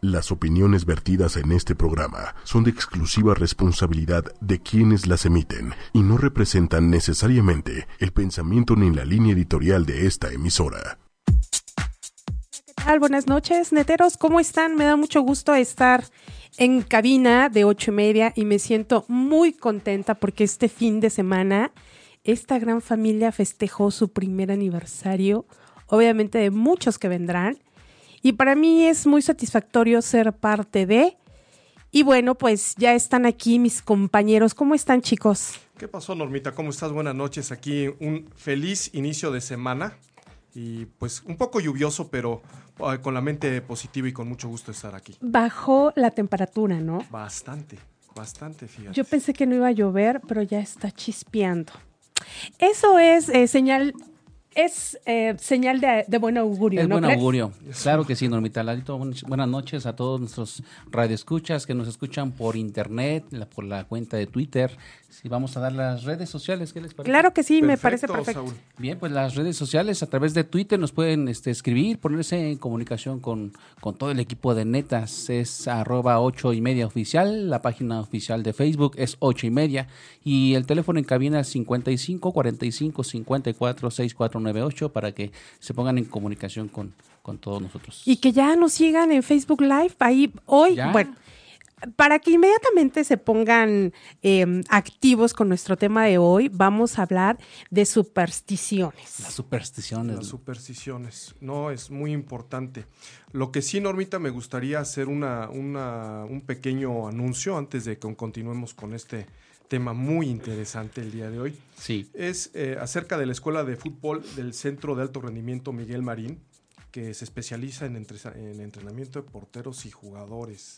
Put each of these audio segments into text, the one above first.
Las opiniones vertidas en este programa son de exclusiva responsabilidad de quienes las emiten y no representan necesariamente el pensamiento ni la línea editorial de esta emisora. ¿Qué tal? Buenas noches, neteros, ¿cómo están? Me da mucho gusto estar en cabina de ocho y media y me siento muy contenta porque este fin de semana esta gran familia festejó su primer aniversario, obviamente de muchos que vendrán y para mí es muy satisfactorio ser parte de. Y bueno, pues ya están aquí mis compañeros. ¿Cómo están, chicos? ¿Qué pasó, Normita? ¿Cómo estás? Buenas noches. Aquí un feliz inicio de semana. Y pues un poco lluvioso, pero ah, con la mente positiva y con mucho gusto estar aquí. Bajó la temperatura, ¿no? Bastante, bastante, fíjate. Yo pensé que no iba a llover, pero ya está chispeando. Eso es eh, señal es eh, señal de, buen augurio. Es buen augurio. Claro que sí, Normita Ladito. Buenas noches a todos nuestros radioescuchas que nos escuchan por internet, por la cuenta de Twitter. Si vamos a dar las redes sociales, ¿qué les parece? Claro que sí, me parece perfecto. Bien, pues las redes sociales a través de Twitter nos pueden este, escribir, ponerse en comunicación con, con todo el equipo de Netas. Es arroba ocho y media oficial. La página oficial de Facebook es ocho y media. Y el teléfono en cabina es 55 45 54 64 para que se pongan en comunicación con, con todos nosotros. Y que ya nos sigan en Facebook Live. Ahí hoy, bueno, para que inmediatamente se pongan em, activos con nuestro tema de hoy, vamos a hablar de supersticiones. Las supersticiones. Las supersticiones. No, es muy importante. Lo que sí, Normita, me gustaría hacer una, una, un pequeño anuncio antes de que continuemos con este tema muy interesante el día de hoy. Sí. Es eh, acerca de la Escuela de Fútbol del Centro de Alto Rendimiento Miguel Marín, que se especializa en, en entrenamiento de porteros y jugadores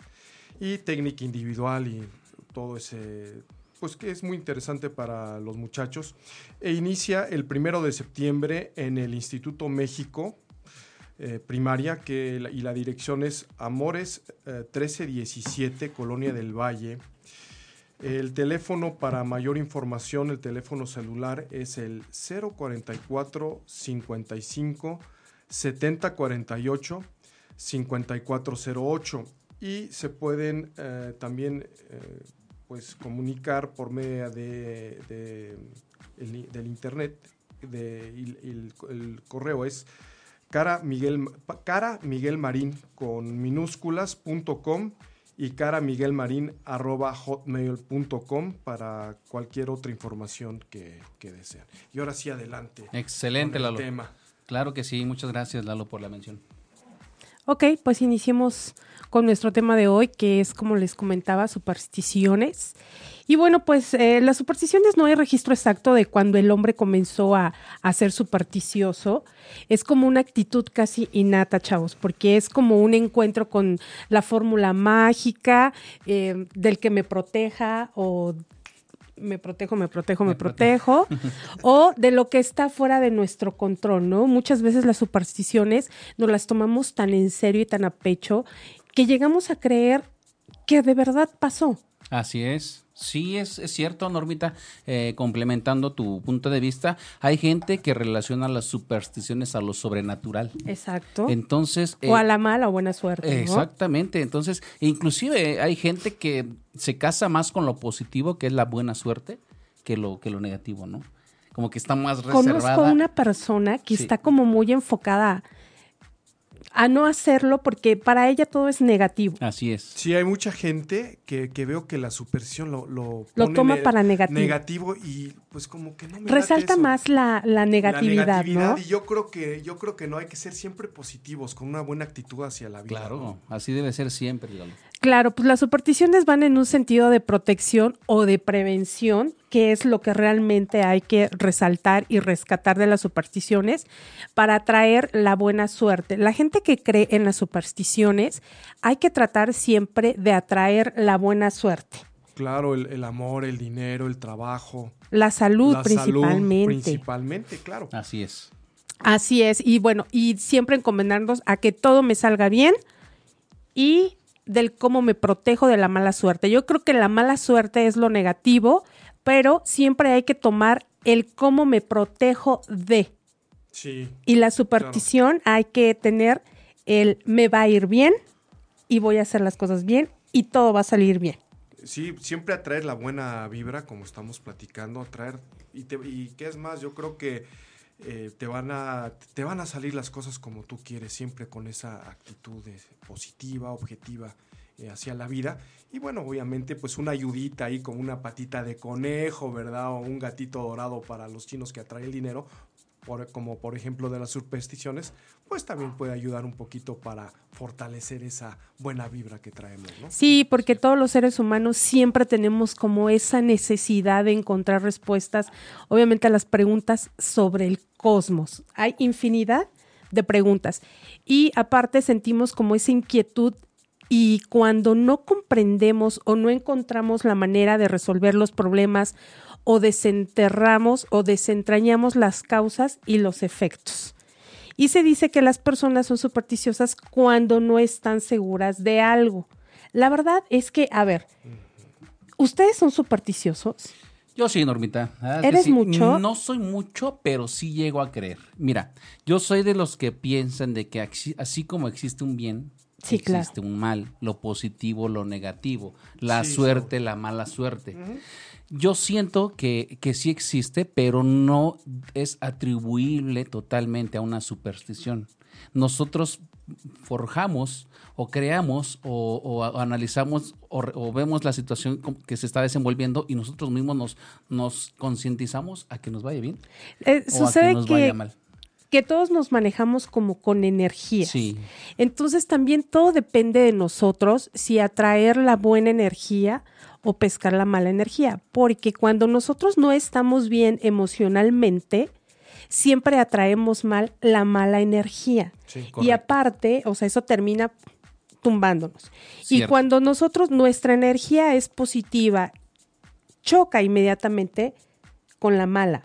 y técnica individual y todo ese pues que es muy interesante para los muchachos. E inicia el primero de septiembre en el Instituto México eh, Primaria, que y la dirección es Amores 1317, eh, Colonia del Valle, el teléfono para mayor información, el teléfono celular es el 044 55 7048 5408 y se pueden eh, también eh, pues comunicar por medio de, del internet de, el, correo es cara Miguel, cara Miguel Marín con minúsculas.com y caramiguelmarin.hotmail.com para cualquier otra información que, que, desean. Y ahora sí, adelante. Excelente, Lalo. Tema. Claro que sí, muchas gracias, Lalo, por la mención. Ok, pues iniciemos con nuestro tema de hoy, que es, como les comentaba, supersticiones. Y bueno, pues eh, las supersticiones no hay registro exacto de cuando el hombre comenzó a, ser supersticioso. Es como una actitud casi innata, chavos, porque es como un encuentro con la fórmula mágica eh, del que me proteja o me protejo, me protejo, me, protejo, o de lo que está fuera de nuestro control, ¿no? Muchas veces las supersticiones nos las tomamos tan en serio y tan a pecho que llegamos a creer que de verdad pasó. Así es. Sí, es, es cierto, Normita, eh, complementando tu punto de vista, hay gente que relaciona las supersticiones a lo sobrenatural. Exacto. Entonces... o a eh, la mala o buena suerte. Exactamente. Entonces, inclusive hay gente que se casa más con lo positivo, que es la buena suerte, que lo, que lo negativo, ¿no? Como que está más reservada. Conozco una persona que está como muy enfocada a no hacerlo porque para ella todo es negativo. Así es. Sí, hay mucha gente que, veo que la superstición lo, lo, toma para negativo. Negativo y pues como que no me Resalta más la, la, negatividad, la negatividad Y yo creo que yo creo que no hay que ser siempre positivos, con una buena actitud hacia la vida. Claro, así debe ser siempre. Claro, pues las supersticiones van en un sentido de protección o de prevención, que es lo que realmente hay que resaltar y rescatar de las supersticiones para atraer la buena suerte. La gente que cree en las supersticiones, hay que tratar siempre de atraer la buena suerte. Claro, el, amor, el dinero, el trabajo. La salud principalmente. principalmente, claro. Así es. Así es. Y bueno, y siempre encomendarnos a que todo me salga bien y del cómo me protejo de la mala suerte. Yo creo que la mala suerte es lo negativo, pero siempre hay que tomar el cómo me protejo de. Sí. Y la superstición hay que tener el me va a ir bien y voy a hacer las cosas bien y todo va a salir bien. Sí, siempre atraer la buena vibra, como estamos platicando, atraer, y, te, y qué es más, yo creo que eh, te, van a, te van a salir las cosas como tú quieres, siempre con esa actitud positiva, objetiva eh, hacia la vida. Y bueno, obviamente, pues una ayudita ahí como una patita de conejo, ¿verdad? O un gatito dorado para los chinos que atrae el dinero, como por ejemplo de las supersticiones, pues también puede ayudar un poquito para fortalecer esa buena vibra que traemos, ¿no? Sí, porque todos los seres humanos siempre tenemos como esa necesidad de encontrar respuestas, obviamente a las preguntas sobre el cosmos. Hay infinidad de preguntas y aparte sentimos como esa inquietud y cuando no comprendemos o no encontramos la manera de resolver los problemas o desenterramos o desentrañamos las causas y los efectos. Y se dice que las personas son supersticiosas cuando no están seguras de algo. La verdad es que, a ver, ¿ustedes son supersticiosos? Yo sí, Normita. que ¿Eres sí. mucho? No soy mucho, pero sí llego a creer. Mira, yo soy de los que piensan de que así como existe un bien, Sí, claro. existe un mal, lo positivo, lo negativo, la Sí, suerte, la mala suerte. Yo siento que, que sí existe, pero no es atribuible totalmente a una superstición. Nosotros forjamos o creamos o, a- analizamos o, vemos la situación que se está desenvolviendo y nosotros mismos nos, nos concientizamos a que nos vaya bien Eh, o a sucede que nos que, vaya mal. que todos nos manejamos como con energía. Sí, Entonces también todo depende de nosotros si atraer la buena energía o pescar la mala energía, porque cuando nosotros no estamos bien emocionalmente, siempre atraemos mal la mala energía. Sí, y aparte, o sea, eso termina tumbándonos. Y cuando nosotros, nuestra energía es positiva, choca inmediatamente con la mala.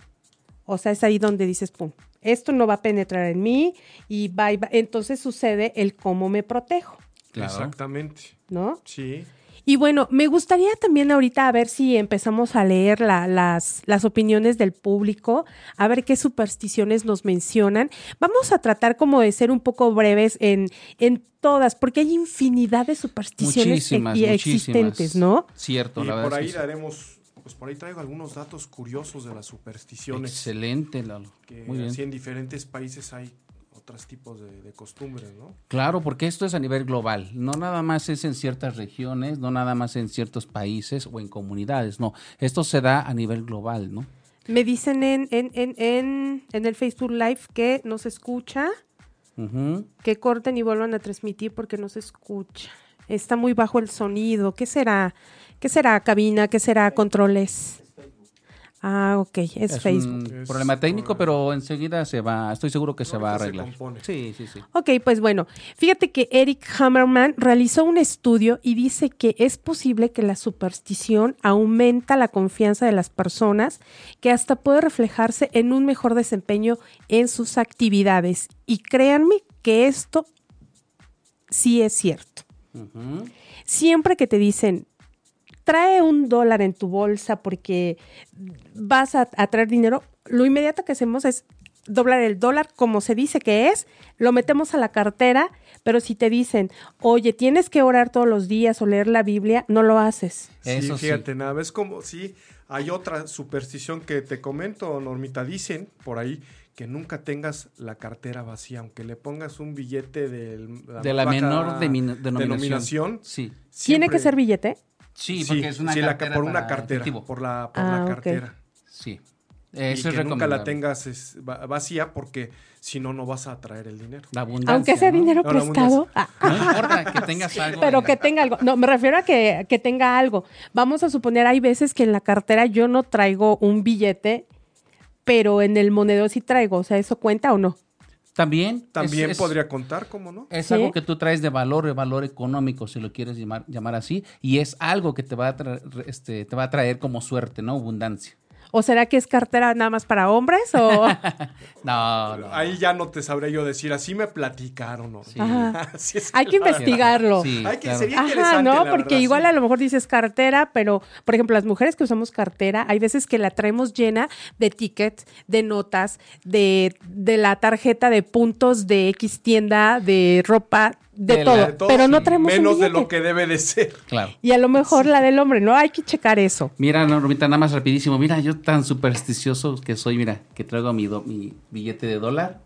O sea, es ahí donde dices, pum, esto no va a penetrar en mí y va, y va. Entonces sucede el cómo me protejo, claro. Exactamente. ¿no? Sí. Y bueno, me gustaría también ahorita a ver si empezamos a leer la- las, las opiniones del público, a ver qué supersticiones nos mencionan. Vamos a tratar como de ser un poco breves en, en todas, porque hay infinidad de supersticiones Muchísimas, e- y muchísimas. existentes, ¿no? Cierto, Y la verdad por es ahí que daremos, pues por ahí traigo algunos datos curiosos de las supersticiones. Excelente, Lalo. Que Muy bien. así en diferentes países hay otros tipos de, de costumbres, ¿no? Claro, porque esto es a nivel global. No nada más es en ciertas regiones, no nada más en ciertos países o en comunidades. No, esto se da a nivel global, ¿no? Me dicen en, en, en, en, en el Facebook Live que no se escucha, que corten y vuelvan a transmitir porque no se escucha. Está muy bajo el sonido. ¿Qué será? ¿Qué será cabina? ¿Qué será controles? Ah, ok, es, Es Facebook. un Es problema técnico, pero enseguida se va, estoy seguro que se va a arreglar. Sí, sí, sí. Ok, pues bueno, fíjate que Eric Hammerman realizó un estudio y dice que es posible que la superstición aumenta la confianza de las personas, que hasta puede reflejarse en un mejor desempeño en sus actividades. Y créanme que esto sí es cierto. Siempre que te dicen, trae un dólar en tu bolsa porque vas a, a traer dinero, lo inmediato que hacemos es doblar el dólar como se dice que es, lo metemos a la cartera, pero si te dicen, oye, tienes que orar todos los días o leer la Biblia, no lo haces. Eso sí, sí. fíjate, nada, es como, sí, hay otra superstición que te comento, Normita, dicen por ahí que nunca tengas la cartera vacía, aunque le pongas un billete del- De la menor demin- denominación. denominación, Sí. ¿Tiene que ser billete? Sí, Sí, es una sí, la- por una cartera, efectivo. por la, por Ah, la cartera. Sí. Y Eso es que nunca la tengas es, va- vacía porque si no, no vas a traer el dinero. La abundancia, Aunque sea ¿no? dinero No, prestado. Ah, No importa que tengas algo. Pero que tenga algo. No, me refiero a que, que tenga algo. Vamos a suponer, hay veces que en la cartera yo no traigo un billete, pero en el monedero sí traigo. O sea, ¿eso cuenta o no? También. También es- podría contar, ¿cómo no? Es ¿Sí? algo que tú traes de valor, de valor económico, si lo quieres llamar, llamar así, y es algo que te va, a traer, este, te va a traer como suerte, ¿no? Abundancia. ¿O será que es cartera nada más para hombres? O... No, no. Ahí ya no te sabré yo decir, así me platicaron. ¿no? Sí. Ajá. Así es Hay que investigarlo. Sí, Hay que- claro. sería Ajá, interesante, ¿no? la Porque verdad, igual sí. a lo mejor dices cartera, pero, por ejemplo, las mujeres que usamos cartera, hay veces que la traemos llena de tickets, de notas, de, de la tarjeta de puntos de X tienda, de ropa, de, De todo, la- De todo, pero no traemos un menos de lo que debe de ser. Claro. Y a lo mejor la del hombre, ¿no? Hay que checar eso. Mira, Normita, nada más rapidísimo. Mira, yo tan supersticioso que soy, mira, que traigo mi, do- mi billete de dólar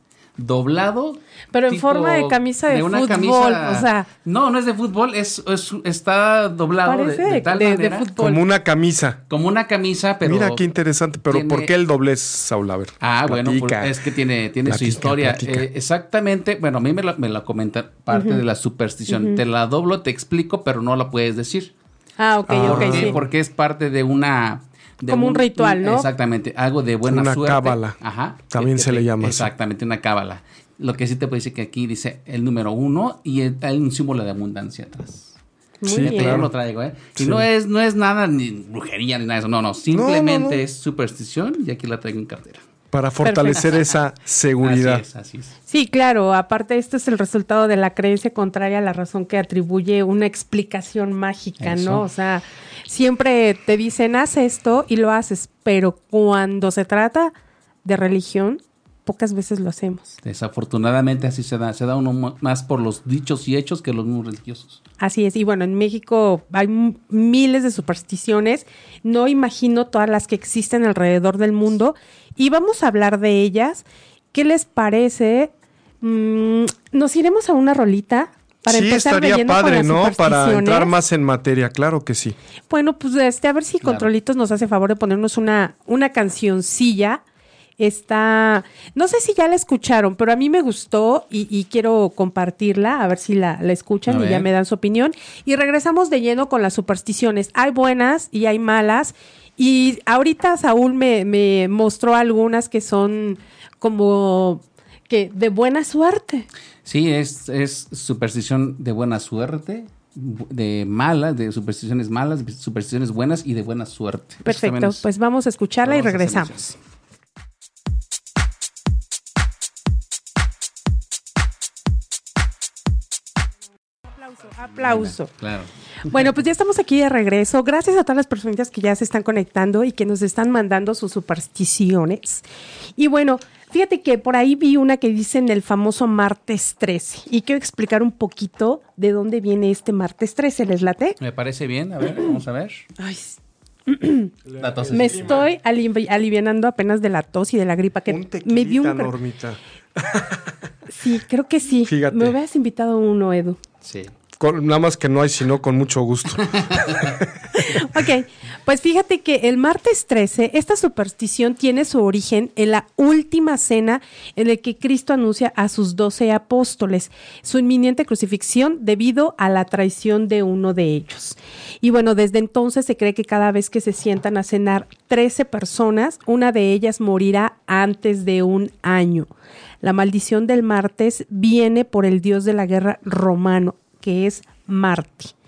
doblado. Pero en forma de camisa de una fútbol, o sea. No, no es de fútbol, es, es- está doblado de, Parece de de- tal de- de manera. fútbol. Como una camisa. como una camisa, pero... Mira qué interesante. Pero tiene- ¿por qué el doblez, Saúl? A ver, Ah, bueno, pues, es que tiene, tiene su historia. Eh, exactamente, bueno, a mí me la, me la comenta parte de la superstición. Te la doblo, te explico, pero no la puedes decir. Ah, ok, Ah, ok, sí. Porque es parte de una... de Como un ritual, ¿no? Exactamente, algo de buena Una suerte. cábala. Ajá. También Que- se que le llama así. Exactamente, una cábala. Lo que sí te puedo decir que aquí dice el número uno y el- hay un símbolo de abundancia atrás. Muy Sí, bien. Yo claro. lo traigo, ¿eh? Y Sí. no es, no es nada ni brujería ni nada de eso. No, no. Simplemente no. es superstición y aquí la traigo en cartera. Para fortalecer esa seguridad. Así es, así es. Sí, claro. Aparte, este es el resultado de la creencia contraria a la razón que atribuye una explicación mágica, Eso. ¿no? O sea, siempre te dicen, haz esto y lo haces, pero cuando se trata de religión, pocas veces lo hacemos. Desafortunadamente así se da. Se da uno más por los dichos y hechos que los muy religiosos. Así es. Y bueno, en México hay miles de supersticiones. No imagino todas las que existen alrededor del mundo. Y vamos a hablar de ellas. ¿Qué les parece? Mm, Nos iremos a una rolita para sí, empezar de estaría padre, las ¿no? Para entrar más en materia, claro que sí. Bueno, pues este, a ver si Claro. Controlitos nos hace favor de ponernos una, una cancioncilla. Está, no sé si ya la escucharon, pero a mí me gustó y, y quiero compartirla, a ver si la, la escuchan A y ya me dan su opinión. Y regresamos de lleno con las supersticiones. Hay buenas y hay malas. Y ahorita Saúl me, me mostró algunas que son como que de buena suerte. Sí, es, es superstición de buena suerte, de malas, de supersticiones malas, de supersticiones buenas y de buena suerte. Perfecto, es- pues vamos a escucharla y Vamos regresamos. Aplauso, aplauso. Claro. Bueno, pues ya estamos aquí de regreso. Gracias a todas las personitas que ya se están conectando y que nos están mandando sus supersticiones. Y bueno, fíjate que por ahí vi una que dice en el famoso martes 13 y quiero explicar un poquito de dónde viene este martes 13. ¿Les late? Me parece bien, a ver, vamos a ver. Ay, La tos me es- estoy alivi- alivianando apenas de la tos y de la gripa que Un me dio un... Normita. Sí, creo que sí. Fíjate. Me hubieras invitado uno, Edu. Sí. Nada más que no hay, sino con mucho gusto. Ok, pues fíjate que el martes 13, esta superstición tiene su origen en la última cena en el que Cristo anuncia a sus doce apóstoles su inminente crucifixión debido a la traición de uno de ellos. Y bueno, desde entonces se cree que cada vez que se sientan a cenar 13 personas, una de ellas morirá antes de un año. La maldición del martes viene por el dios de la guerra romano, que es Marte.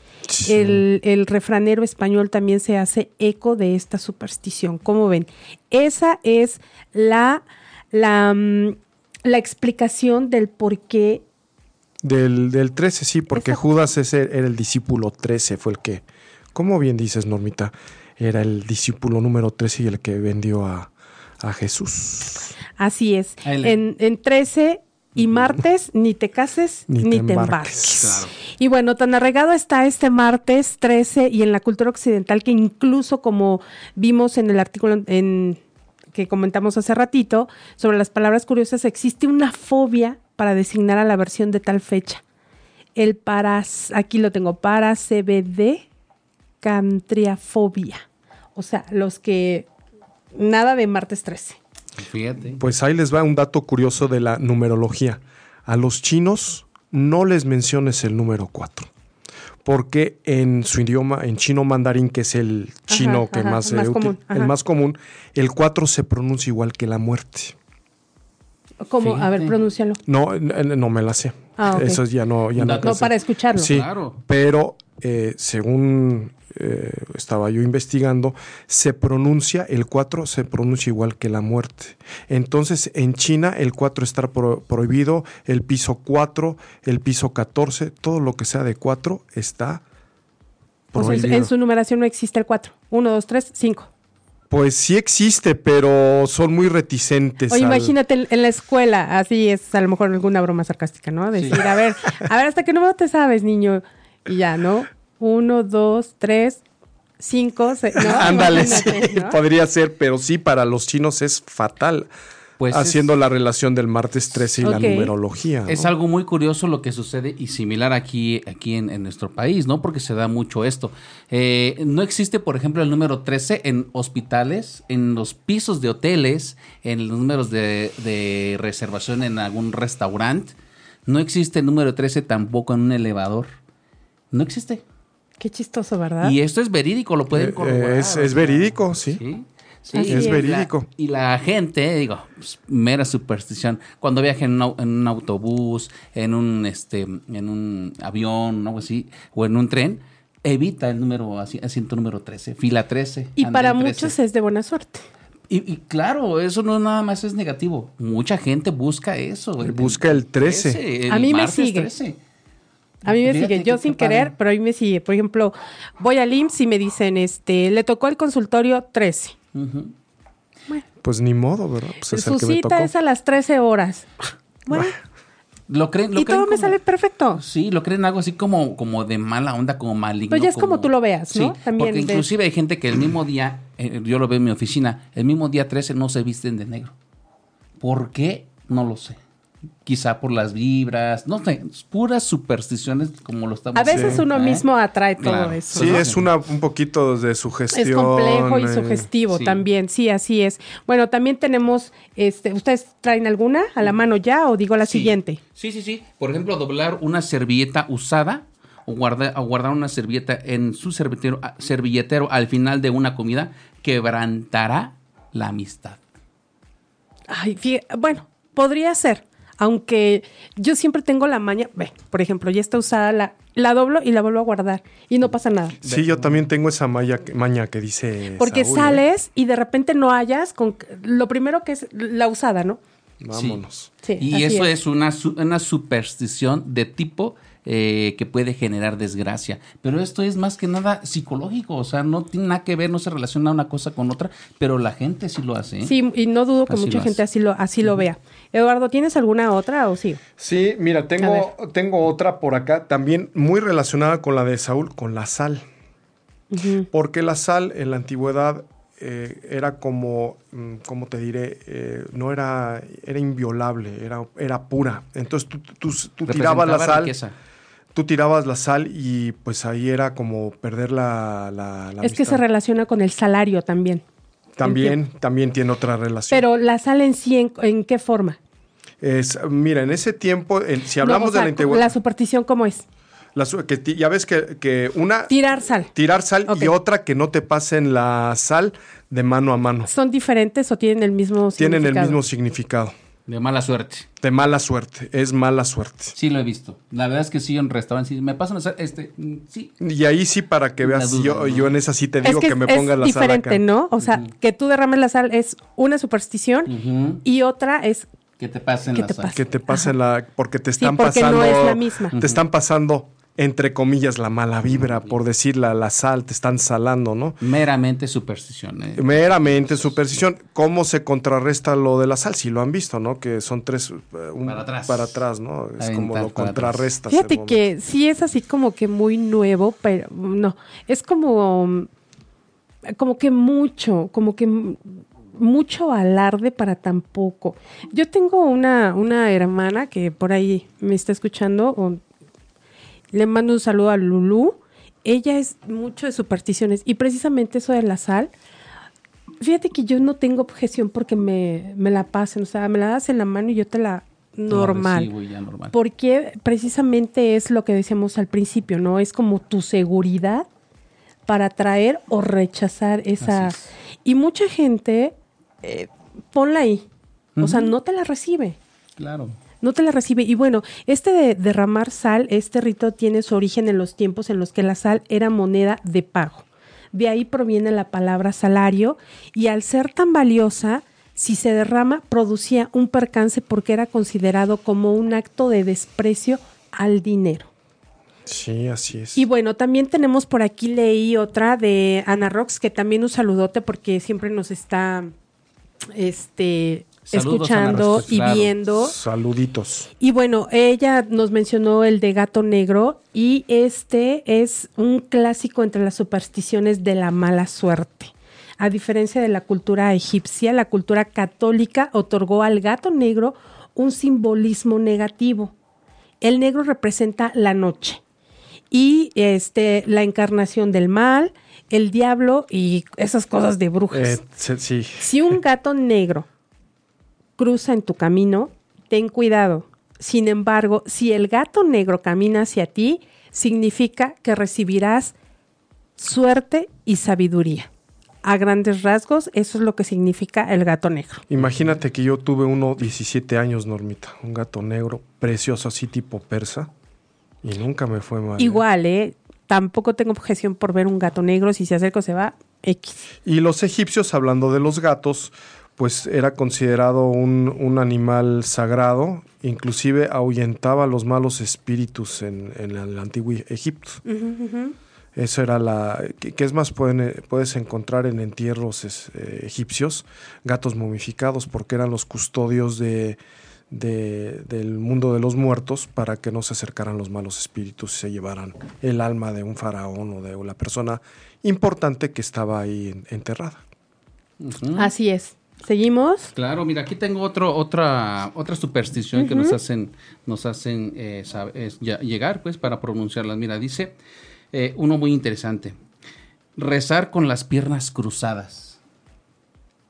El, el refranero español también se hace eco de esta superstición. ¿Cómo ven? Esa es la, la, mm, la explicación del por qué. Del, del 13, sí, porque Exacto. Judas ese era el discípulo 13, fue el que, como bien dices, Normita, era el discípulo número 13 y el que vendió a, a Jesús. Así es. En, en 13 y martes, ni te cases Ni ni, te te embarques. embarques. Claro. Y bueno, tan arraigado está este martes 13 y en la cultura occidental que incluso como vimos en el artículo en, que comentamos hace ratito sobre las palabras curiosas, existe una fobia para designar a la versión de tal fecha. El paras, aquí lo tengo, para CBD cantriafobia. O sea, los que nada de martes 13. Fíjate. Pues ahí les va un dato curioso de la numerología. A los chinos no les menciones el número 4. Porque en su idioma, en chino mandarín, que es el chino Ajá, que ajá, más, el más se uti- común, el ajá. más común, el 4 se pronuncia igual que la muerte. ¿Cómo? A ver, pronúncialo. No, no me la sé. Ah, ok. Eso ya no, ya no. No, para escucharlo. Sí, Claro. pero eh, según eh, estaba yo investigando, se pronuncia, el 4 se pronuncia igual que la muerte. Entonces, en China el 4 está pro- prohibido, el piso 4, el piso 14, todo lo que sea de 4 está O sea, en- prohibido. en su numeración no existe el 4. 1, 2, 3, 5. Pues sí existe, pero son muy reticentes. O al- imagínate en- la escuela, así es a lo mejor alguna broma sarcástica, ¿no? Decir, a ver, a ver, ¿hasta qué número te sabes, niño? Y ya, ¿no? Uno, dos, tres, cinco, seis. ¿no? Ándale, sí, Imagínate, ¿no? podría ser, pero sí, para los chinos es fatal. Pues haciendo es- la relación del martes 13 y la numerología. Es algo muy curioso lo que sucede y similar aquí, aquí en, en nuestro país, ¿no? Porque se da mucho esto. Eh, no existe, por ejemplo, el número 13 en hospitales, en los pisos de hoteles, en los números de, de reservación en algún restaurante. No existe el número 13 tampoco en un elevador. No existe. Qué chistoso, ¿verdad? Y esto es verídico, lo pueden Eh, corroborar. es- verídico, sí. Sí. sí, es. la- verídico. Y la gente, digo, pues, mera superstición. Cuando viaja en un, au- en un autobús, en un este, en un avión, algo así, o en un tren, evita el número asi- asiento número 13, fila 13. Y para 13. muchos es de buena suerte. Y, y claro, eso no nada más es negativo. Mucha gente busca eso. güey. Busca el 13. el A mí me sigue. 13. A mí me Fíjate sigue, yo sin padre. querer, pero a mí me sigue. Por ejemplo, voy al IMSS y me dicen, este, le tocó el consultorio 13. Ujú. Pues ni modo, ¿verdad? Pues es el Su que me cita tocó. es a las 13 horas. Bueno, Lo creen, lo y creen todo me como- sale perfecto. Sí, lo creen algo así como, como de mala onda, como maligno. Pues ya es como tú lo veas, ¿no? Sí, También porque de- inclusive hay gente que el mismo día, eh, yo lo veo en mi oficina, el mismo día 13 no se visten de negro. ¿Por qué? No lo sé. Quizá por las vibras, no sé, puras supersticiones como lo estamos A veces ¿eh? uno mismo atrae todo Claro. eso. Sí, ¿no? es una, un poquito de sugestión. Es complejo y eh, sugestivo sí. también, sí, así es. Bueno, también tenemos, este, ¿ustedes traen alguna a la mano ya o digo la Sí. siguiente? Sí, sí, sí. Por ejemplo, doblar una servilleta usada o guardar, o guardar una servilleta en su servilletero, servilletero al final de una comida quebrantará la amistad. Ay, bueno, podría ser, aunque yo siempre tengo la maña, ve, por ejemplo, ya está usada, la, la doblo y la vuelvo a guardar y no pasa nada. Sí, yo también tengo esa maña que dice. Porque Saúl, ¿eh? sales y de repente no hayas con lo primero que es la usada, ¿no? Vámonos. Sí, y así eso es. es, una, su- una superstición de tipo eh, que puede generar desgracia. Pero esto es más que nada psicológico, o sea, no tiene nada que ver, no se relaciona una cosa con otra, pero la gente sí lo hace. ¿eh? Sí, y no dudo que Así mucha lo gente hace. así lo, así lo vea. Eduardo, ¿tienes alguna otra o sí? Sí, mira, tengo, tengo otra por acá, también muy relacionada con la de Saúl, con la sal. Porque la sal en la antigüedad eh, era como, mm, ¿cómo te diré? Eh, no era, era inviolable, era, era pura. Entonces tú, tú- tú tirabas la sal, riqueza. Tú tirabas la sal y pues ahí era como perder la, la, la Es que se relaciona con el salario también. También, también tiene otra relación. Pero la sal en sí, ¿en, en qué forma? Es, mira, en ese tiempo, en- si No, hablamos o sea, de la antigüedad, La superstición, ¿cómo es? la que ya ves que, que una Tirar sal. tirar sal y otra que no te pasen la sal de mano a mano. ¿Son diferentes o tienen el mismo Tienen el significado? mismo significado. De mala suerte. De mala suerte, es mala suerte. Sí lo he visto. La verdad es que sí, en restaurantes, sí, me pasan a hacer este, mm, sí. Y ahí sí, para que veas, duda, yo, ¿no? yo en esa sí te Es digo que, que, me es pongas la sal diferente, acá. ¿no? O sea, que tú derrames la sal es una superstición y otra es Que te pasen ¿Qué la te sal. pasa? Que te pasen la... Porque te Sí, están porque no pasando... es la misma. Te están pasando, entre comillas, la mala vibra, por decir la, sal, te están salando, ¿no? Meramente superstición. ¿eh? Meramente superstición. ¿Cómo se contrarresta lo de la sal? Si lo han visto, ¿no? Que son tres... eh, un- Para atrás. Para atrás, ¿no? Es Aventar como lo contrarrestas. Fíjate que sí es así como que muy nuevo, pero no, es como, como que mucho, como que mucho alarde para tan poco. Yo tengo una, una hermana que por ahí me está escuchando, o- le mando un saludo a Lulú. Ella es mucho de supersticiones y precisamente eso de la sal. Fíjate que yo no tengo objeción porque me, me la pasen, o sea, me la das en la mano y yo te la normal. ya. Porque precisamente es lo que decíamos al principio, ¿no? Es como tu seguridad para atraer o rechazar esa... Es. Y mucha gente, eh, ponla ahí. O sea, no te la recibe. Claro. No te la recibe. Y bueno, este de derramar sal, este rito tiene su origen en los tiempos en los que la sal era moneda de pago. De ahí proviene la palabra salario y al ser tan valiosa, si se derrama, producía un percance porque era considerado como un acto de desprecio al dinero. Sí, así es. Y bueno, también tenemos por aquí, leí otra de Ana Rox, que también un saludote porque siempre nos está este, Saludos, escuchando y claro. viendo. Saluditos. Y bueno, ella nos mencionó el de gato negro y este es un clásico entre las supersticiones de la mala suerte. A diferencia de la cultura egipcia, la cultura católica otorgó al gato negro un simbolismo negativo. El negro representa la noche y este la encarnación del mal, el diablo y esas cosas de brujas. Eh, sí. Si un gato negro cruza en tu camino, ten cuidado. Sin embargo, si el gato negro camina hacia ti, significa que recibirás suerte y sabiduría. A grandes rasgos, eso es lo que significa el gato negro. Imagínate que yo tuve uno 17 años, Normita. Un gato negro, precioso, así tipo persa. Y nunca me fue mal. ¿eh? Igual, ¿eh? Tampoco tengo objeción por ver un gato negro. Si se acerca o se va, X. Y los egipcios, hablando de los gatos, pues era considerado un, un animal sagrado. Inclusive ahuyentaba a los malos espíritus en, en el antiguo Egipto. Eso era la... que, que es más, pueden, puedes encontrar en entierros es, eh, egipcios gatos momificados porque eran los custodios de, de- del mundo de los muertos para que no se acercaran los malos espíritus y se llevaran el alma de un faraón o de la persona importante que estaba ahí en- enterrada. Así es. ¿Seguimos? Claro, mira, aquí tengo otro, otra, otra superstición que nos hacen, nos hacen eh, sab- es ya- llegar, pues, para pronunciarlas. Mira, dice eh, uno muy interesante: rezar con las piernas cruzadas.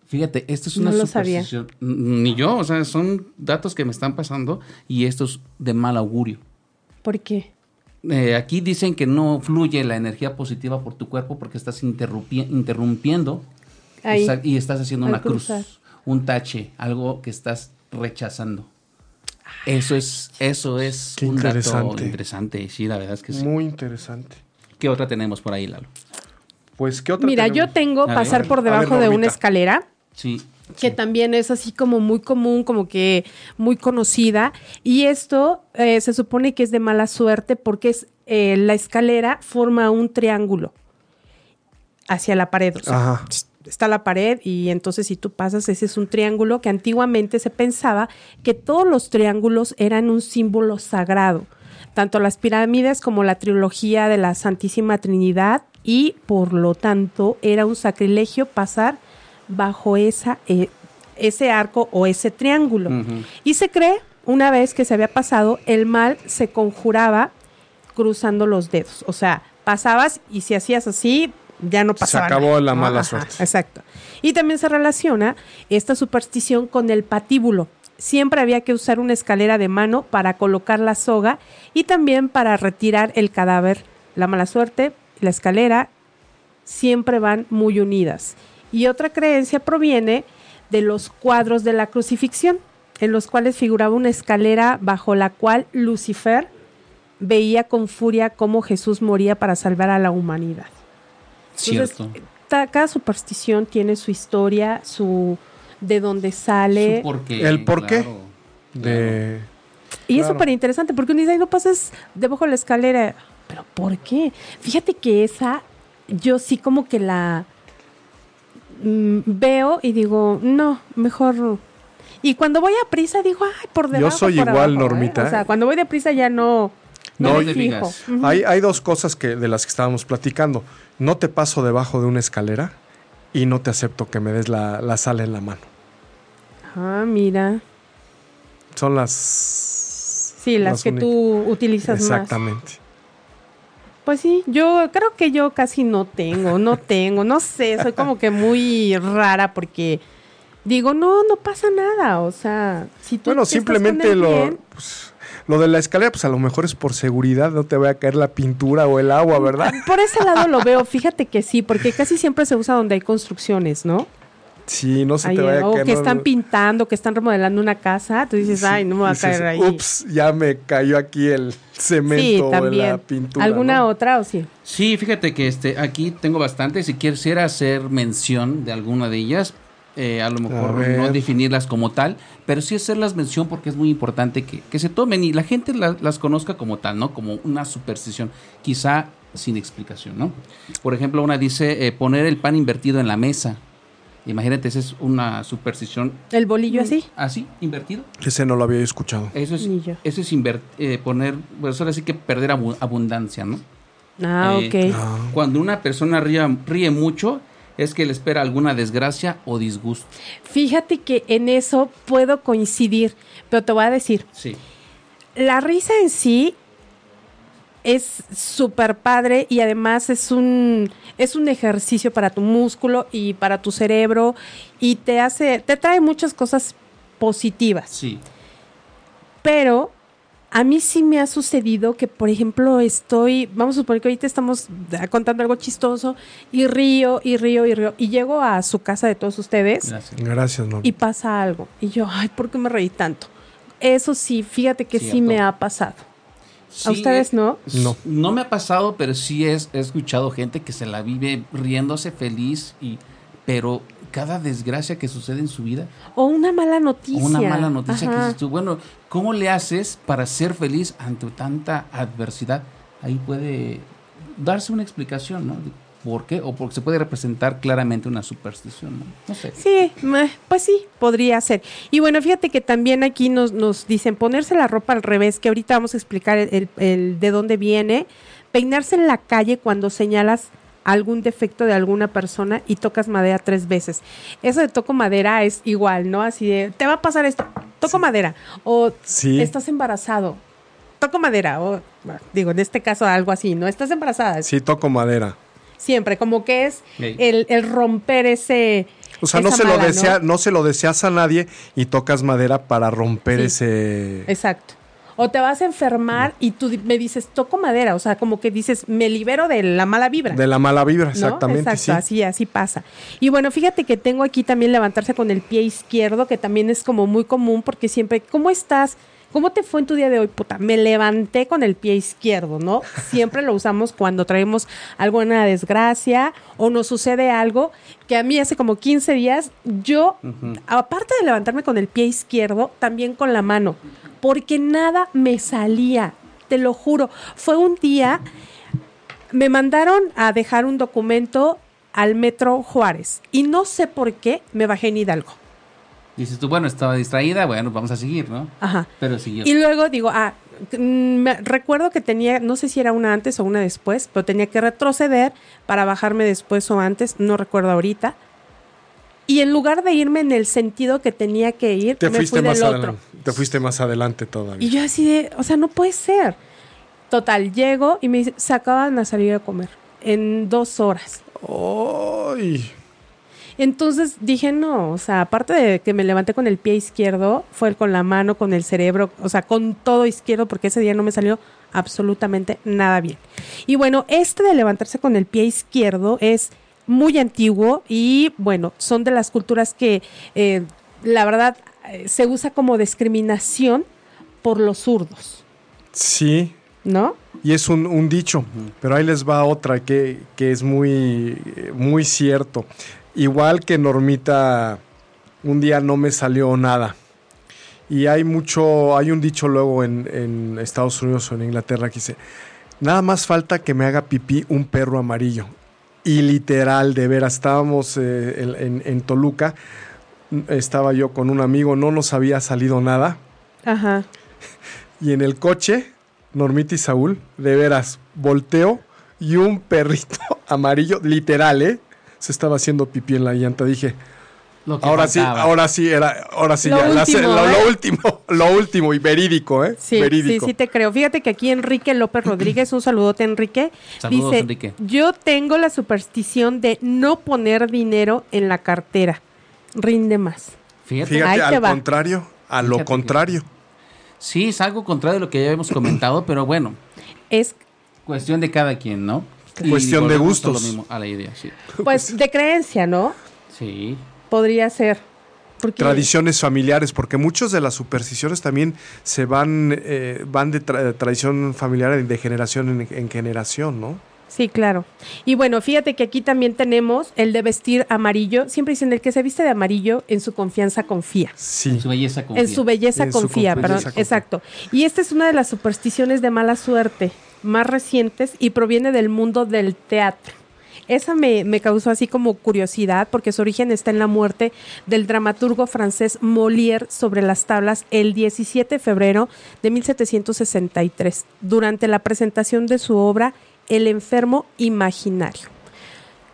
Fíjate, esto es una No lo sabía. superstición. N- Ni yo, o sea, son datos que me están pasando y esto es de mal augurio. ¿Por qué? Eh, aquí dicen que no fluye la energía positiva por tu cuerpo porque estás interrumpi- interrumpiendo Ahí. Y estás haciendo una cruz, un tache, algo que estás rechazando. Eso es, eso es Qué un dato interesante. interesante, sí, la verdad es que sí. Muy interesante. ¿Qué otra tenemos por ahí, Lalo? Pues, ¿qué otra Mira, yo tengo A pasar a por ver, debajo de una escalera. Sí, que también es así como muy común, como que muy conocida. Y esto eh, se supone que es de mala suerte porque es, eh, la escalera forma un triángulo hacia la pared. O sea, Ajá. Está la pared y entonces si tú pasas, ese es un triángulo que antiguamente se pensaba que todos los triángulos eran un símbolo sagrado. Tanto las pirámides como la trilogía de la Santísima Trinidad y por lo tanto era un sacrilegio pasar bajo esa, eh, ese arco o ese triángulo. Y se cree, una vez que se había pasado, el mal se conjuraba cruzando los dedos. O sea, pasabas y si hacías así, ya no Se pasaba. acabó nada, la mala Ajá, suerte. Exacto. Y también se relaciona esta superstición con el patíbulo. Siempre había que usar una escalera de mano para colocar la soga y también para retirar el cadáver. La mala suerte, la escalera, siempre van muy unidas. Y otra creencia proviene de los cuadros de la crucifixión, en los cuales figuraba una escalera bajo la cual Lucifer veía con furia cómo Jesús moría para salvar a la humanidad. Entonces, cierto. cada superstición tiene su historia, su de dónde sale. Su porqué, ¿El por qué? claro, De... Y es súper interesante porque uno dice, "Ay, no pases debajo de la escalera. ¿Pero por qué? Fíjate que esa, yo sí como que la mm, veo y digo, no, mejor. no". Y cuando voy a prisa digo, ay, por Yo debajo. soy por igual, abajo", ¿eh? Normita, O sea, cuando voy de prisa ya no. No, te fijas. Hay, hay dos cosas que, de las que estábamos platicando. No te paso debajo de una escalera y no te acepto que me des la, la sal en la mano. Ah, mira. Son las... Sí, las, que únicas. tú utilizas más. Exactamente. Pues sí, yo creo que yo casi no tengo, no tengo, no sé, soy como que muy rara porque digo, no, no pasa nada, o sea, si tú Bueno, estás con simplemente el lo, bien, pues, lo de la escalera, pues a lo mejor es por seguridad, no te vaya a caer la pintura o el agua, ¿verdad? por ese lado lo veo, fíjate que sí, porque casi siempre se usa donde hay construcciones, ¿no? Sí, no se Ahí, te vaya a o caer. que no- están pintando, que están remodelando una casa, tú dices, Sí, ay, no me va a caer ahí. Ups, ya me cayó aquí el cemento sí, o la también. pintura. ¿Alguna ¿no? otra o sí? Sí, fíjate que este aquí tengo bastante. Si quisiera hacer mención de alguna de ellas, eh, a lo mejor no definirlas como tal, pero sí hacerlas mención porque es muy importante que, que se tomen y la gente la- las conozca como tal, ¿no? Como una superstición, quizá sin explicación, ¿no? Por ejemplo, una dice eh, poner el pan invertido en la mesa. Imagínate, esa es una superstición El bolillo así. así, invertido. Ese no lo había escuchado. Eso es, eso es eh, poner, pues ahora sí que perder abu- abundancia, ¿no? Ah, Eh, ok. Ah, Cuando una persona ríe, ríe mucho, es que le espera alguna desgracia o disgusto. Fíjate que en eso puedo coincidir, pero te voy a decir, Sí. la risa en sí es súper padre y además es un, es un ejercicio para tu músculo y para tu cerebro y te hace, te trae muchas cosas positivas. Sí. Pero a mí sí me ha sucedido que, por ejemplo, estoy, vamos a suponer que ahorita estamos ah, contando algo chistoso y río y río y río y llego a su casa de todos ustedes Gracias. gracias, no. y pasa algo. Y yo, ay, ¿por qué me reí tanto? Eso sí, fíjate que sí me ha pasado. Sí, ¿A ustedes eh, no? No. No me ha pasado, pero sí es- he escuchado gente que se la vive riéndose feliz y pero cada desgracia que sucede en su vida, O una mala noticia. una mala noticia que dices tú, bueno, ¿cómo le haces para ser feliz ante tanta adversidad? Ahí puede darse una explicación, ¿no? ¿Por qué? O porque se puede representar claramente una superstición, ¿no? No sé. Sí, pues sí, podría ser. Y bueno, fíjate que también aquí nos, nos dicen ponerse la ropa al revés, que ahorita vamos a explicar el, el- el de dónde viene, peinarse en la calle cuando señalas algún defecto de alguna persona y tocas madera tres veces. Eso de toco madera es igual, ¿no? Así de, te va a pasar esto, toco madera. O Sí. estás embarazado, toco madera. O, bueno, digo, en este caso algo así, ¿no? Estás embarazada. Sí, toco madera. Siempre, como que es el, el romper ese... O sea, no se, lo desea, ¿no? se lo deseas a nadie y tocas madera para romper Sí. ese. Exacto. O te vas a enfermar y tú me dices, toco madera. O sea, como que dices, me libero de la mala vibra. De la mala vibra, ¿no? exactamente. Exacto, sí. así, así pasa. Y bueno, fíjate que tengo aquí también levantarse con el pie izquierdo, que también es como muy común, porque siempre, ¿cómo estás? ¿Cómo te fue en tu día de hoy? Puta, me levanté con el pie izquierdo, ¿no? Siempre lo usamos cuando traemos alguna desgracia o nos sucede algo que a mí hace como 15 días, yo, aparte de levantarme con el pie izquierdo, también con la mano, porque nada me salía, te lo juro. Fue un día me mandaron a dejar un documento al Metro Juárez y no sé por qué me bajé en Hidalgo. Dices tú, bueno, estaba distraída, bueno, vamos a seguir, ¿no? Ajá. Pero siguió. Y luego digo, ah, mm, me- recuerdo que tenía, no sé si era una antes o una después, pero tenía que retroceder para bajarme después o antes, no recuerdo ahorita. Y en lugar de irme en el sentido que tenía que ir, Te me fuiste fui más del otro. Te fuiste más adelante todavía. Y yo así de, o sea, no puede ser. Total, llego y me dice, se acaban de salir a comer en dos horas. ¡Ay! Entonces dije, no, o sea, aparte de que me levanté con el pie izquierdo, fue con la mano, con el cerebro, o sea, con todo izquierdo, porque ese día no me salió absolutamente nada bien. Y bueno, este de levantarse con el pie izquierdo es muy antiguo y bueno, son de las culturas que eh, la verdad eh, se usa como discriminación por los zurdos, Sí, ¿no? y es un, un dicho, pero ahí les va otra que, que es muy, muy cierto. Igual que Normita, un día no me salió nada. Y hay mucho, hay un dicho luego en, en Estados Unidos o en Inglaterra que dice, nada más falta que me haga pipí un perro amarillo. Y literal, de veras, estábamos eh, en, en- en Toluca, estaba yo con un amigo, no nos había salido nada. Ajá. Y en el coche, Normita y Saúl, de veras, volteo y un perrito amarillo, literal, ¿eh? Se estaba haciendo pipí en la llanta. Dije, Lo que ahora sí, ahora sí, era, ahora sí, Lo ya, la- lo, ¿eh? lo último, lo último y verídico, ¿eh? Sí, sí, verídico. sí te creo. Fíjate que aquí Enrique López Rodríguez, un saludote Enrique, Saludos, dice, Enrique. yo tengo la superstición de no poner dinero en la cartera, rinde más. Fíjate. Fíjate, Ahí te al va. contrario, a lo Fíjate que- contrario. Sí, es algo contrario de lo que ya habíamos comentado, pero bueno, Es, cuestión de cada quien, ¿no? Cuestión de a lo gustos. mismo, a la idea, sí. pues, de creencia, ¿no? Sí. Podría ser. Porque, Tradiciones familiares, porque muchos de las supersticiones también se van, eh, van de tra- tradición familiar de generación en, en generación, ¿no? Sí, claro. Y bueno, fíjate que aquí también tenemos el de vestir amarillo. Siempre dicen, el que se viste de amarillo, en su confianza confía. Sí. En su belleza confía. En su belleza En su confía, con- perdón, belleza confía. exacto. Y esta es una de las supersticiones de mala suerte más recientes y proviene del mundo del teatro. Esa me, me causó así como curiosidad porque su origen está en la muerte del dramaturgo francés Molière sobre las tablas el 17 de febrero de 1763 durante la presentación de su obra El enfermo imaginario.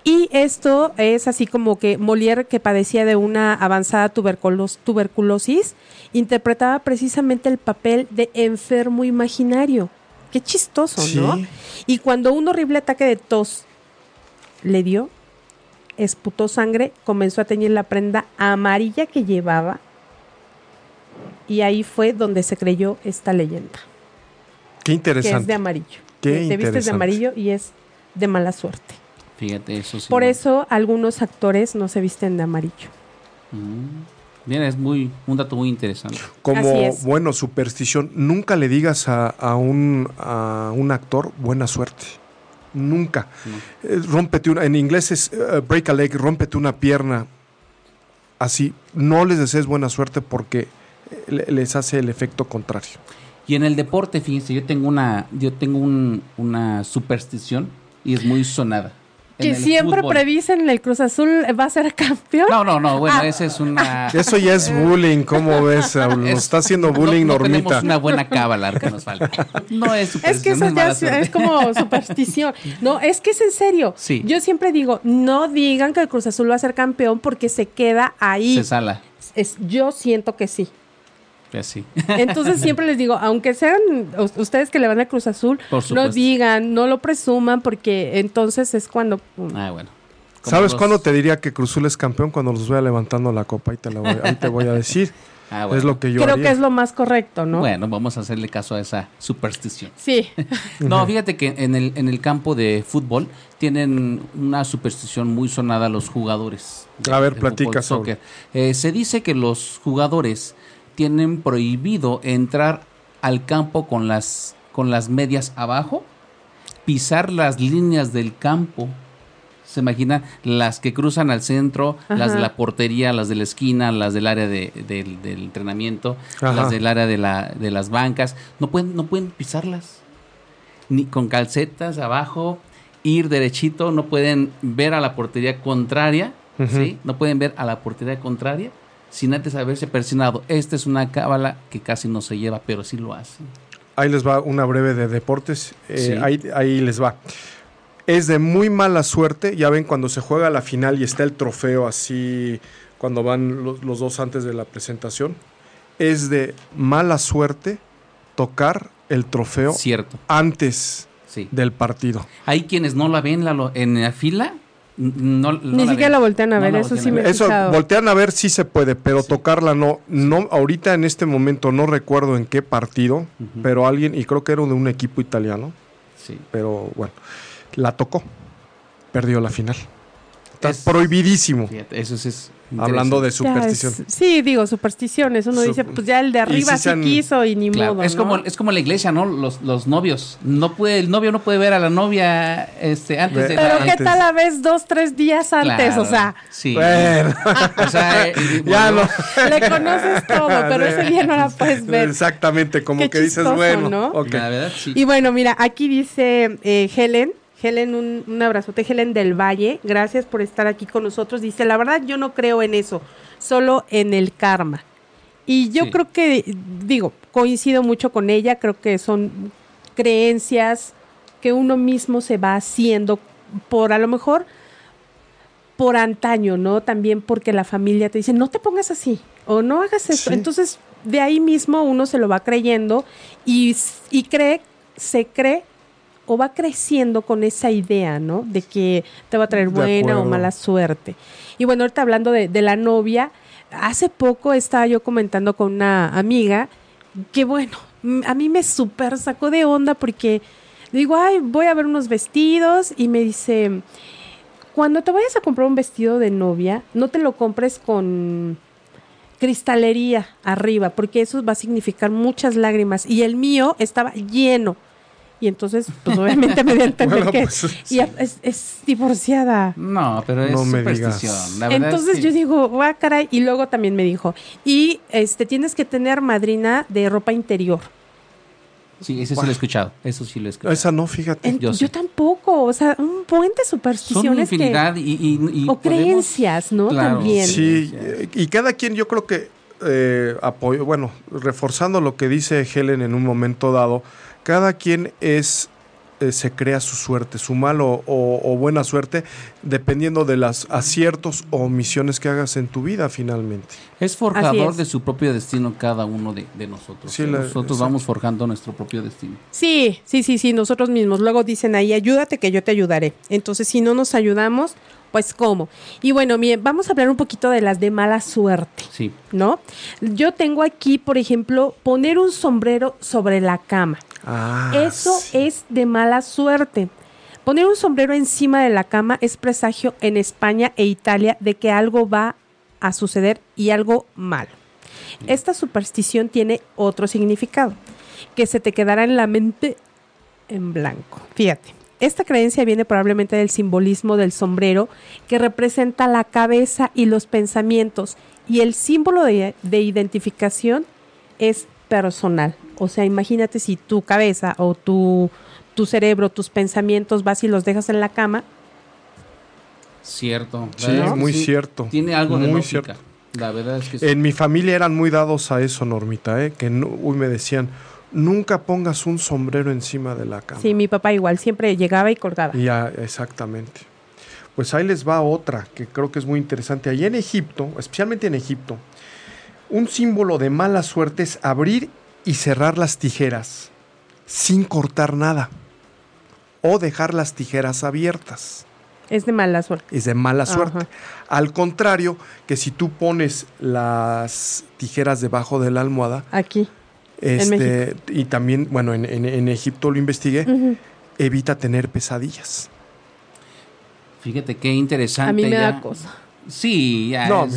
Y esto es así como que Molière, que padecía de una avanzada tuberculos- tuberculosis, interpretaba precisamente el papel de enfermo imaginario. Qué chistoso, ¿no? Y cuando un horrible ataque de tos le dio, esputó sangre, comenzó a teñir la prenda amarilla que llevaba. Y ahí fue donde se creyó esta leyenda, Qué que interesante. es de amarillo. Qué Que te vistes de amarillo y es de mala suerte. Fíjate, eso sí. Por no. eso algunos actores no se visten de amarillo. Mm. Bien, es muy un dato muy interesante. Como, Así es. bueno, superstición, nunca le digas a, a un, a un actor buena suerte. Nunca. Eh, rómpete una, en inglés es eh, break a leg, rómpete una pierna. Así, no les desees buena suerte porque eh, le- les hace el efecto contrario. Y en el deporte, fíjense, yo tengo una, yo tengo un- una superstición y es muy sonada. Que siempre fútbol. predicen el Cruz Azul va a ser campeón. No, no, no, bueno, Ah. esa es una. Eso ya es bullying, ¿cómo ves? Nos es- está haciendo no- bullying, no, Normita. tenemos una buena cábala que nos falta. No es Es que superstición, eso es ya es, como superstición. No, es que es en serio. Sí. Yo siempre digo, no digan que el Cruz Azul va a ser campeón porque se queda ahí. Se sala. Es, yo siento que sí. Así. Entonces siempre les digo, aunque sean us- ustedes que le van al Cruz Azul, no digan, no lo presuman porque entonces es cuando... Ah, bueno. ¿Sabes los- cuándo te diría que Cruzul es campeón? Cuando los vea levantando la copa. Ahí te, la voy, ahí te voy a decir. Ah, bueno. Es lo que yo Creo haría. que es lo más correcto, ¿no? Bueno, vamos a hacerle caso a esa superstición. Sí. No, fíjate que en el, en el campo de fútbol tienen una superstición muy sonada los jugadores. de- A ver, platica, soccer. Eh, se dice que los jugadores tienen prohibido entrar al campo con las, con las medias abajo, pisar las líneas del campo. Se imagina las que cruzan al centro, las de la portería, las de la esquina, las del área de- del- del entrenamiento, Ajá. las del área de, la, de las bancas. No pueden, no pueden pisarlas ni con calcetas abajo, ir derechito, no pueden ver a la portería contraria. ¿sí? No pueden ver a la portería contraria sin antes haberse persinado. Esta es una cábala que casi no se lleva, pero sí lo hacen. Ahí les va una breve de deportes. Eh, Sí. ahí, ahí les va. Es de muy mala suerte. Ya ven cuando se juega la final y está el trofeo así, cuando van los, los dos antes de la presentación. Es de mala suerte tocar el trofeo Cierto, antes sí. del partido. Hay quienes no la ven en la fila, no, no Ni la siquiera ven. la voltean a No ver, eso sí me he Eso, voltean a ver si se puede, pero tocarla no. No, ahorita en este momento no recuerdo en qué partido, pero alguien, y creo que era de un equipo italiano, Sí. pero bueno, la tocó, perdió la final. Está Es- prohibidísimo. Fíjate, eso sí es Hablando de superstición. es- sí, digo, supersticiones. Uno Sup- dice, pues ya el de arriba sí quiso y ni Claro, modo. es ¿no? como es como la iglesia, ¿no? Los, los novios. No puede, el novio no puede ver a la novia este antes Ve- de Pero la- qué antes. tal a vez dos, tres días antes, Claro, o sea, sí. Bueno, O sea, eh, ya bueno, no. le conoces todo, pero ese día no la puedes ver. Exactamente, como Qué que dices, bueno, ¿no? ok. La verdad, sí. Y bueno, mira, aquí dice eh, Helen, Helen, un, un abrazote, Helen del Valle, gracias por estar aquí con nosotros. Dice, la verdad yo no creo en eso, solo en el karma. Y yo Sí. creo que, digo, coincido mucho con ella, creo que son creencias que uno mismo se va haciendo por a lo mejor por antaño, ¿no? También porque la familia te dice, no te pongas así o no hagas esto. Sí. Entonces, de ahí mismo uno se lo va creyendo y, y cree, se cree o va creciendo con esa idea, ¿no? De que te va a traer buena o mala suerte. Y bueno, ahorita hablando de, de la novia, hace poco estaba yo comentando con una amiga que bueno, a mí me súper sacó de onda porque digo, ay, voy a ver unos vestidos y me dice, cuando te vayas a comprar un vestido de novia, no te lo compres con cristalería arriba, porque eso va a significar muchas lágrimas. Y el mío estaba lleno, Y entonces, pues obviamente me dio a entender Bueno, que pues, y es, es divorciada. No, pero es No superstición. La Entonces es que- yo digo, guau, caray. Y luego también me dijo, y este tienes que tener madrina de ropa interior. Sí, ese sí lo he escuchado. Eso sí lo he escuchado. Esa no, fíjate. En- Yo tampoco. O sea, un buen de Son supersticiones que. infinidad y, y- y O podemos- creencias, ¿no? También. Sí, y cada quien yo creo que eh, apoyo, bueno, reforzando lo que dice Helen en un momento dado, cada quien es eh, se crea su suerte, su mal o, o- o buena suerte, dependiendo de los aciertos o omisiones que hagas en tu vida finalmente. Es forjador es. de su propio destino cada uno de, de nosotros. Sí, la- nosotros exacto. vamos forjando nuestro propio destino. Sí, sí, sí, sí, nosotros mismos. Luego dicen ahí, ayúdate que yo te ayudaré. Entonces, si no nos ayudamos, pues ¿cómo? Y bueno, miren, vamos a hablar un poquito de las de mala suerte, Sí. ¿no? Yo tengo aquí, por ejemplo, poner un sombrero sobre la cama. Ah, Eso sí. es de mala suerte. Poner un sombrero encima de la cama es presagio en España e Italia de que algo va a suceder y algo malo. Esta superstición tiene otro significado, que se te quedará en la mente en blanco. Fíjate, esta creencia viene probablemente del simbolismo del sombrero que representa la cabeza y los pensamientos y el símbolo de, de identificación es personal. O sea, imagínate si tu cabeza o tu, tu cerebro, tus pensamientos vas y los dejas en la cama, Cierto. Sí, muy Sí, cierto. Tiene algo de Muy lógica. cierto. La verdad es que sí. En mi familia eran muy dados a eso, Normita, ¿eh? que no, uy, me decían, nunca pongas un sombrero encima de la cama. sí, mi papá igual, siempre llegaba y colgaba. Ya, exactamente. Pues ahí les va otra que creo que es muy interesante. Allí en Egipto, especialmente en Egipto, un símbolo de mala suerte es abrir y cerrar las tijeras sin cortar nada o dejar las tijeras abiertas. Es de mala suerte. Es de mala Ajá. suerte. Al contrario, que si tú pones las tijeras debajo de la almohada, Aquí. Este, y también, bueno, en, en- en Egipto lo investigué, evita tener pesadillas. Fíjate qué interesante. A mí me ya. da cosa. Sí, ya No, es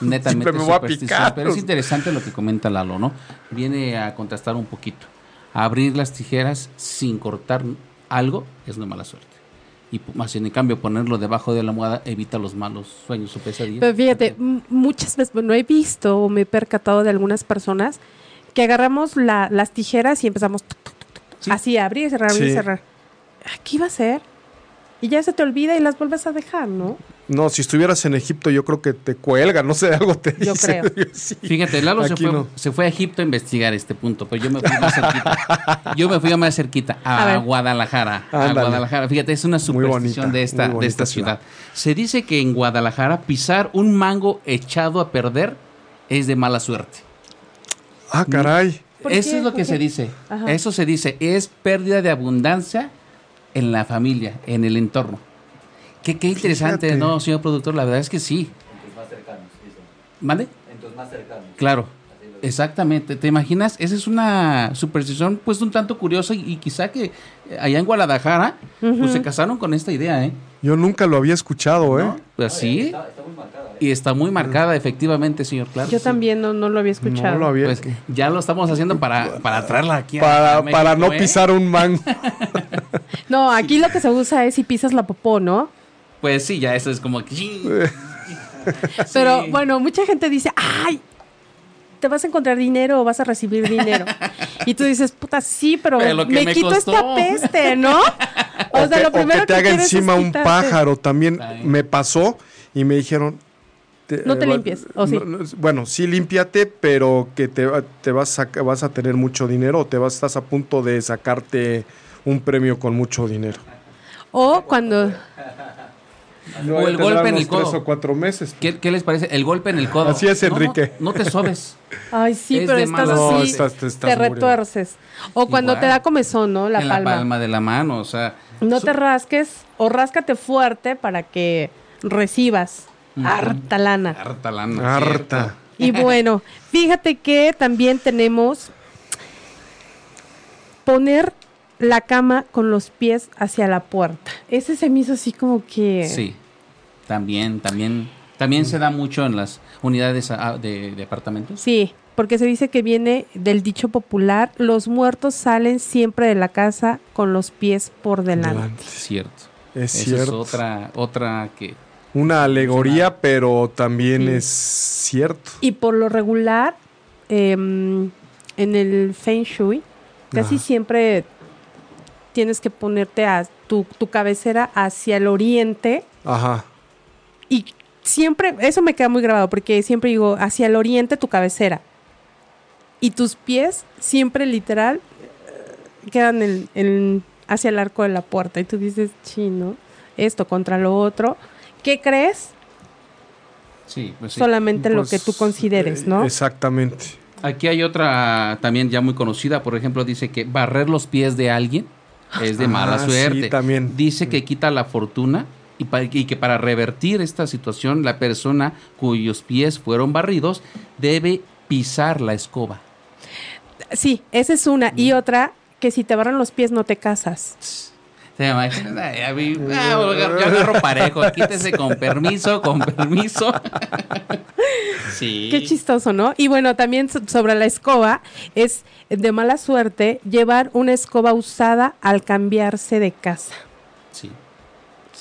mi- netamente me voy a superstición, picar. Pero es interesante lo que comenta Lalo, ¿no? Viene a contrastar un poquito. Abrir las tijeras sin cortar algo es una mala suerte. Y más en cambio ponerlo debajo de la almohada evita los malos sueños o pesadillas. Pero fíjate, muchas veces, bueno, he visto o me he percatado de algunas personas que agarramos la- las tijeras y empezamos tuc, tuc, tuc, tuc, Sí. así, abrir y cerrar, abrir y cerrar. Aquí va a ser. Y ya se te olvida y las vuelves a dejar, ¿no? No, si estuvieras en Egipto, yo creo que te cuelgan, no sé, algo te Yo creo. Sí. Fíjate, Lalo se fue, no. se fue a Egipto a investigar este punto, pero yo me fui más cerquita. Yo me fui más cerquita, a. Guadalajara. A. Guadalajara. Fíjate, es una superstición bonita, de esta, de esta ciudad. ciudad. Se dice que en Guadalajara pisar un mango echado a perder es de mala suerte. Ah, caray. ¿Por Eso qué? es lo ¿Por que qué? se dice. Ajá. Eso se dice. Es pérdida de abundancia en la familia, en el entorno. Qué, qué interesante, Fíjate. ¿no, señor productor? La verdad es que sí. ¿Mande? Claro. Exactamente. ¿Te imaginas? Esa es una superstición, pues, un tanto curiosa y, y quizá que eh, allá en Guadalajara, pues, se casaron con esta idea, ¿eh? Yo nunca lo había escuchado, ¿eh? ¿No? Pues sí. Y está muy marcada, efectivamente, señor, claro. Yo sí. también no, no lo había escuchado. No lo había. Pues ya lo estamos haciendo para, para traerla aquí a- a para, México, para no ¿eh? pisar un mango. No, aquí lo que se usa es si pisas la popó, ¿no? Pues sí, ya eso es como que... Pero Sí. bueno, mucha gente dice, ay, te vas a encontrar dinero o vas a recibir dinero. y tú dices, puta, sí, pero, Pero lo que me, me quito costó. esta peste, ¿no? O, que, o que te haga encima un pájaro. También Ay. me pasó y me dijeron. No te va- limpies, ¿o sí? no, no, bueno, sí, límpiate, pero que te, va- te vas, a, vas a tener mucho dinero o te vas, estás a punto de sacarte un premio con mucho dinero. O cuando... O el golpe en el tres codo. o cuatro meses. ¿Qué, qué les parece? El golpe en el codo. Así es, No, no, Enrique. No, te sobes. Ay, sí, Es pero estás así, No, estás- te estás te muriendo. retuerces. O cuando Igual. te da comezón, ¿no? La en palma. la palma de la mano, o sea... No te rasques o ráscate fuerte para que recibas harta lana. Harta lana. Harta. cierto. Y bueno, fíjate que también tenemos poner la cama con los pies hacia la puerta. Ese se me hizo así como que... Sí, también, también... También se da mucho en las unidades ah, de, de apartamentos. Sí, porque se dice que viene del dicho popular, los muertos salen siempre de la casa con los pies por delante. Delante. Cierto. Es Esa cierto. es otra, otra que Una alegoría, pero también Sí. es cierto. Y por lo regular, em, en el Feng Shui, casi Ajá. siempre tienes que ponerte a tu, tu cabecera hacia el oriente Ajá. y siempre, eso me queda muy grabado porque siempre digo, hacia el oriente tu cabecera. Y tus pies siempre literal eh, quedan en, en- hacia el arco de la puerta. Y tú dices, chino, esto contra lo otro. ¿Qué crees? sí, pues sí. Solamente lo Pues, que tú consideres, eh, ¿no? Exactamente. Aquí hay otra también ya muy conocida, por ejemplo, dice que barrer los pies de alguien es de mala Ah, sí, suerte. también. Dice que quita la fortuna y, y que para revertir esta situación la persona cuyos pies fueron barridos debe pisar la escoba. Sí, esa es una. Y otra, que si te barran los pies no te casas. ¿Te imaginas? Ay, a mí, ah, yo agarro parejo, quítese con permiso, con permiso. sí. Qué chistoso, ¿no? Y bueno, también so- sobre la escoba, es de mala suerte llevar una escoba usada al cambiarse de casa. Sí,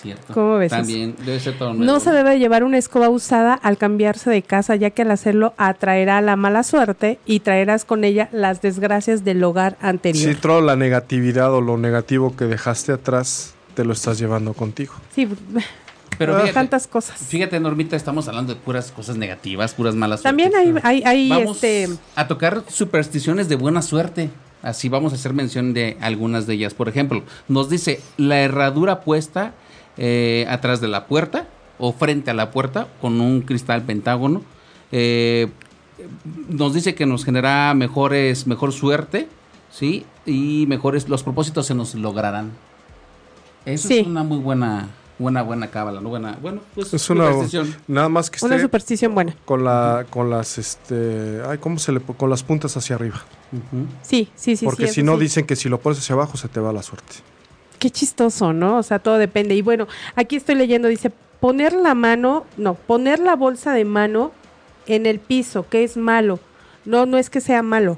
cierto. ¿Cómo ves También debe ser todo No nuevo. se debe llevar una escoba usada al cambiarse de casa, ya que al hacerlo atraerá la mala suerte y traerás con ella las desgracias del hogar anterior. Sí, toda la negatividad o lo negativo que dejaste atrás te lo estás llevando contigo. Sí, Pero fíjate, tantas cosas. fíjate, Normita, estamos hablando de puras cosas negativas, puras malas También hay, hay Vamos este... a tocar supersticiones de buena suerte. Así vamos a hacer mención de algunas de ellas. Por ejemplo, nos dice la herradura puesta eh, atrás de la puerta o frente a la puerta con un cristal pentágono. eh, nos dice que nos genera mejores, mejor suerte, ¿sí? Y mejores, los propósitos se nos lograrán. Eso Sí. es una muy buena, buena, buena cábala, ¿no? Buena, bueno, pues Es una superstición. nada más que Una superstición buena. con la con las este, ay, ¿cómo se le con las puntas hacia arriba? Sí, sí, sí. Porque sí, si no sí. dicen que si lo pones hacia abajo se te va la suerte. Qué chistoso, ¿no? O sea, todo depende. Y bueno, aquí estoy leyendo, dice, poner la mano, no, poner la bolsa de mano en el piso, que es malo. No, no es que sea malo,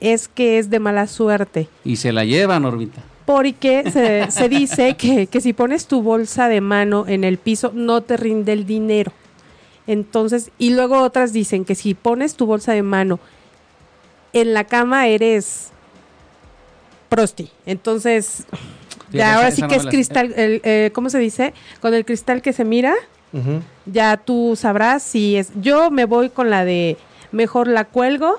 es que es de mala suerte. Y se la lleva, Normita. Porque se, se dice que, que si pones tu bolsa de mano en el piso, no te rinde el dinero. Entonces, y luego otras dicen que si pones tu bolsa de mano en la cama, eres prosti. Entonces, Ya ahora esa- sí esa que es cristal, el, eh, ¿cómo se dice? Con el cristal que se mira, ya tú sabrás si es. Yo me voy con la de mejor la cuelgo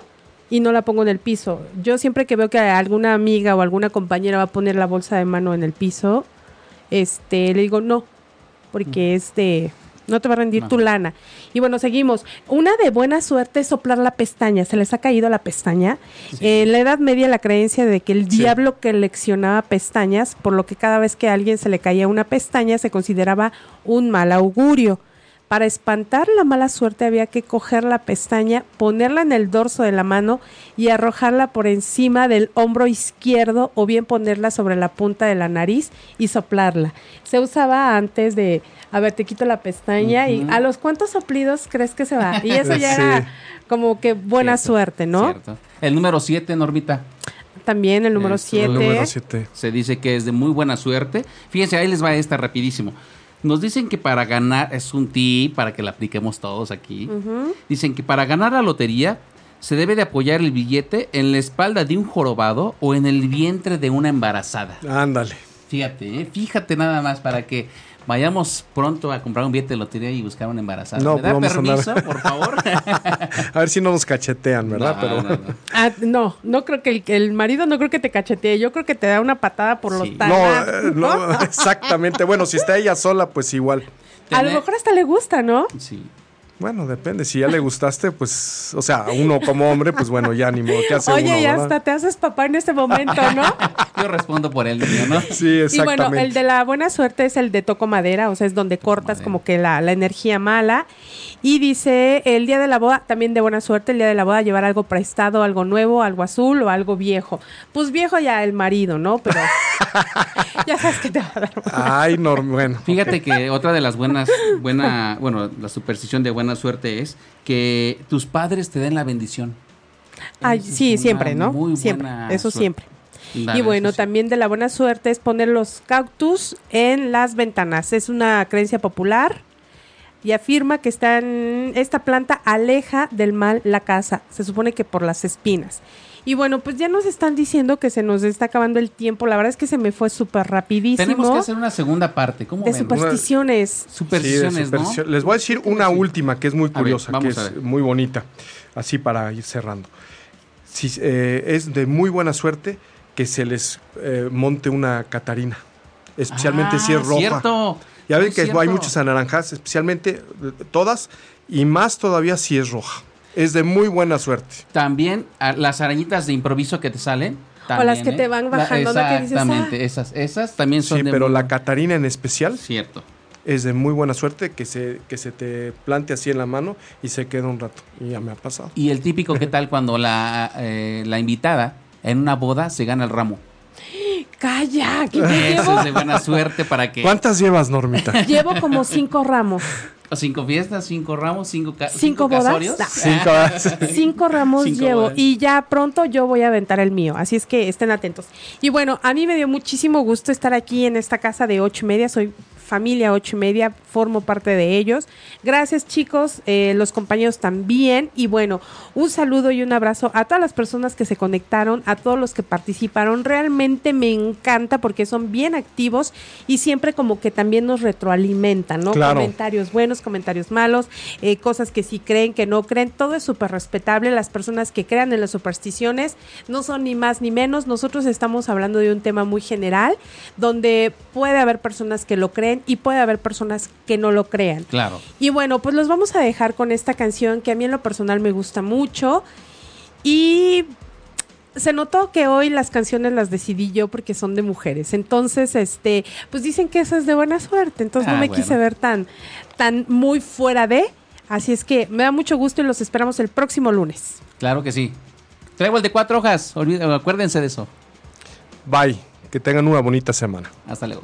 y no la pongo en el piso. Yo siempre que veo que alguna amiga o alguna compañera va a poner la bolsa de mano en el piso, este, le digo no, porque este no te va a rendir tu lana. Y bueno, seguimos. Una de buena suerte es soplar la pestaña. ¿Se les ha caído la pestaña? En la Edad Media la creencia de que el Sí. diablo coleccionaba pestañas, por lo que cada vez que a alguien se le caía una pestaña se consideraba un mal augurio. Para espantar la mala suerte había que coger la pestaña, ponerla en el dorso de la mano y arrojarla por encima del hombro izquierdo o bien ponerla sobre la punta de la nariz y soplarla. Se usaba antes de, a ver, te quito la pestaña y a los cuantos soplidos crees que se va. Y eso ya Sí. era como que buena Cierto, suerte, ¿no? Cierto. El número 7, Normita, También el número Eso, 7. El número 7. se dice que es de muy buena suerte. Fíjense, ahí les va esta rapidísimo. Nos dicen que para ganar, es un tip para que la apliquemos todos aquí. Dicen que para ganar la lotería se debe de apoyar el billete en la espalda de un jorobado o en el vientre de una embarazada. Ándale. Fíjate, ¿eh? fíjate nada más para que vayamos pronto a comprar un billete de lotería y buscar una embarazada. No, ¿Me da vamos a andar- permiso, por favor? A ver si no nos cachetean, ¿verdad? No, Pero no, no. Ah, no, no creo que el, que el marido no creo que te cachetee, yo creo que te da una patada por Sí. los no, no, exactamente. Bueno, si está ella sola, pues igual. A lo mejor hasta le gusta, ¿no? Sí. Bueno, depende. Si ya le gustaste, pues, o sea, uno como hombre, pues bueno, ya ni modo. ¿Qué hace Oye, uno, ya verdad? hasta te haces papá en este momento, ¿no? Yo respondo por el niño, ¿no? Sí, y exactamente. bueno, el de la buena suerte es el de toco madera, o sea, es donde cortas Madera. como que la, la energía mala. Y dice, el día de la boda, también de buena suerte, el día de la boda llevar algo prestado, algo nuevo, algo azul o algo viejo. Pues viejo ya el marido, ¿no? Pero ya sabes que te va a dar. Ay, no, bueno. Fíjate que otra de las buenas, buena, bueno, la superstición de buena suerte es que tus padres te den la bendición. Ay, Esa sí, siempre, ¿no? muy Siempre, buena eso suerte. siempre. Dale, y bueno, también de la buena suerte es poner los cactus en las ventanas. Es una creencia popular y afirma que están, esta planta aleja del mal la casa. Se supone que por las espinas. Y bueno, pues ya nos están diciendo que se nos está acabando el tiempo. La verdad es que se me fue súper rapidísimo. Tenemos que hacer una segunda parte. ¿Cómo de ven? supersticiones. Sí, de Supersticiones. Les voy a decir una última que es muy ver, curiosa, que es muy bonita, así para ir cerrando. Si, eh, es de muy buena suerte que se les eh, monte una Catarina, especialmente si es Ah, roja. Cierto. Ya ven que hay muchas anaranjadas, especialmente todas, y más todavía si es roja. Es de muy buena suerte. También a- las arañitas de improviso que te salen. O las también, que te ¿eh? van La- bajando. Que dices, Exactamente, ah. esas, esas también son Sí, de pero muy- la Catarina en especial Cierto. es de muy buena suerte que se, que se te plante así en la mano y se queda un rato. Y ya me ha pasado. Y el típico, ¿qué tal cuando la, eh, la invitada en una boda se gana el ramo? Calla, que Eso llevo, es de buena suerte para que... ¿Cuántas llevas, Normita? llevo como cinco ramos. Cinco fiestas, cinco ramos, cinco, ca- ¿Cinco bodas? casorios. Cinco. Cinco ramos Cinco llevo bodas. y ya pronto yo voy a aventar el mío, así es que estén atentos. Y bueno, a mí me dio muchísimo gusto estar aquí en esta casa de ocho y media, soy familia ocho y media, formo parte de ellos. Gracias chicos, eh, los compañeros también y bueno, un saludo y un abrazo a todas las personas que se conectaron, a todos los que participaron, realmente me encanta porque son bien activos y siempre como que también nos retroalimentan, ¿no? Claro. Comentarios buenos, comentarios malos, eh, cosas que sí creen, que no creen, todo es súper respetable. Las personas que crean en las supersticiones no son ni más ni menos. Nosotros estamos hablando de un tema muy general, donde puede haber personas que lo creen y puede haber personas que no lo crean. Claro. Y bueno, pues los vamos a dejar con esta canción que a mí en lo personal me gusta mucho. Y se notó que hoy las canciones las decidí yo porque son de mujeres. Entonces, este, pues dicen que eso es de buena suerte. Entonces Ah, no me bueno. quise ver tan, tan muy fuera de. Así es que me da mucho gusto y los esperamos el próximo lunes. Claro que sí. Traigo el de cuatro hojas. olviden- acuérdense de eso. Bye. Que tengan una bonita semana. Hasta luego.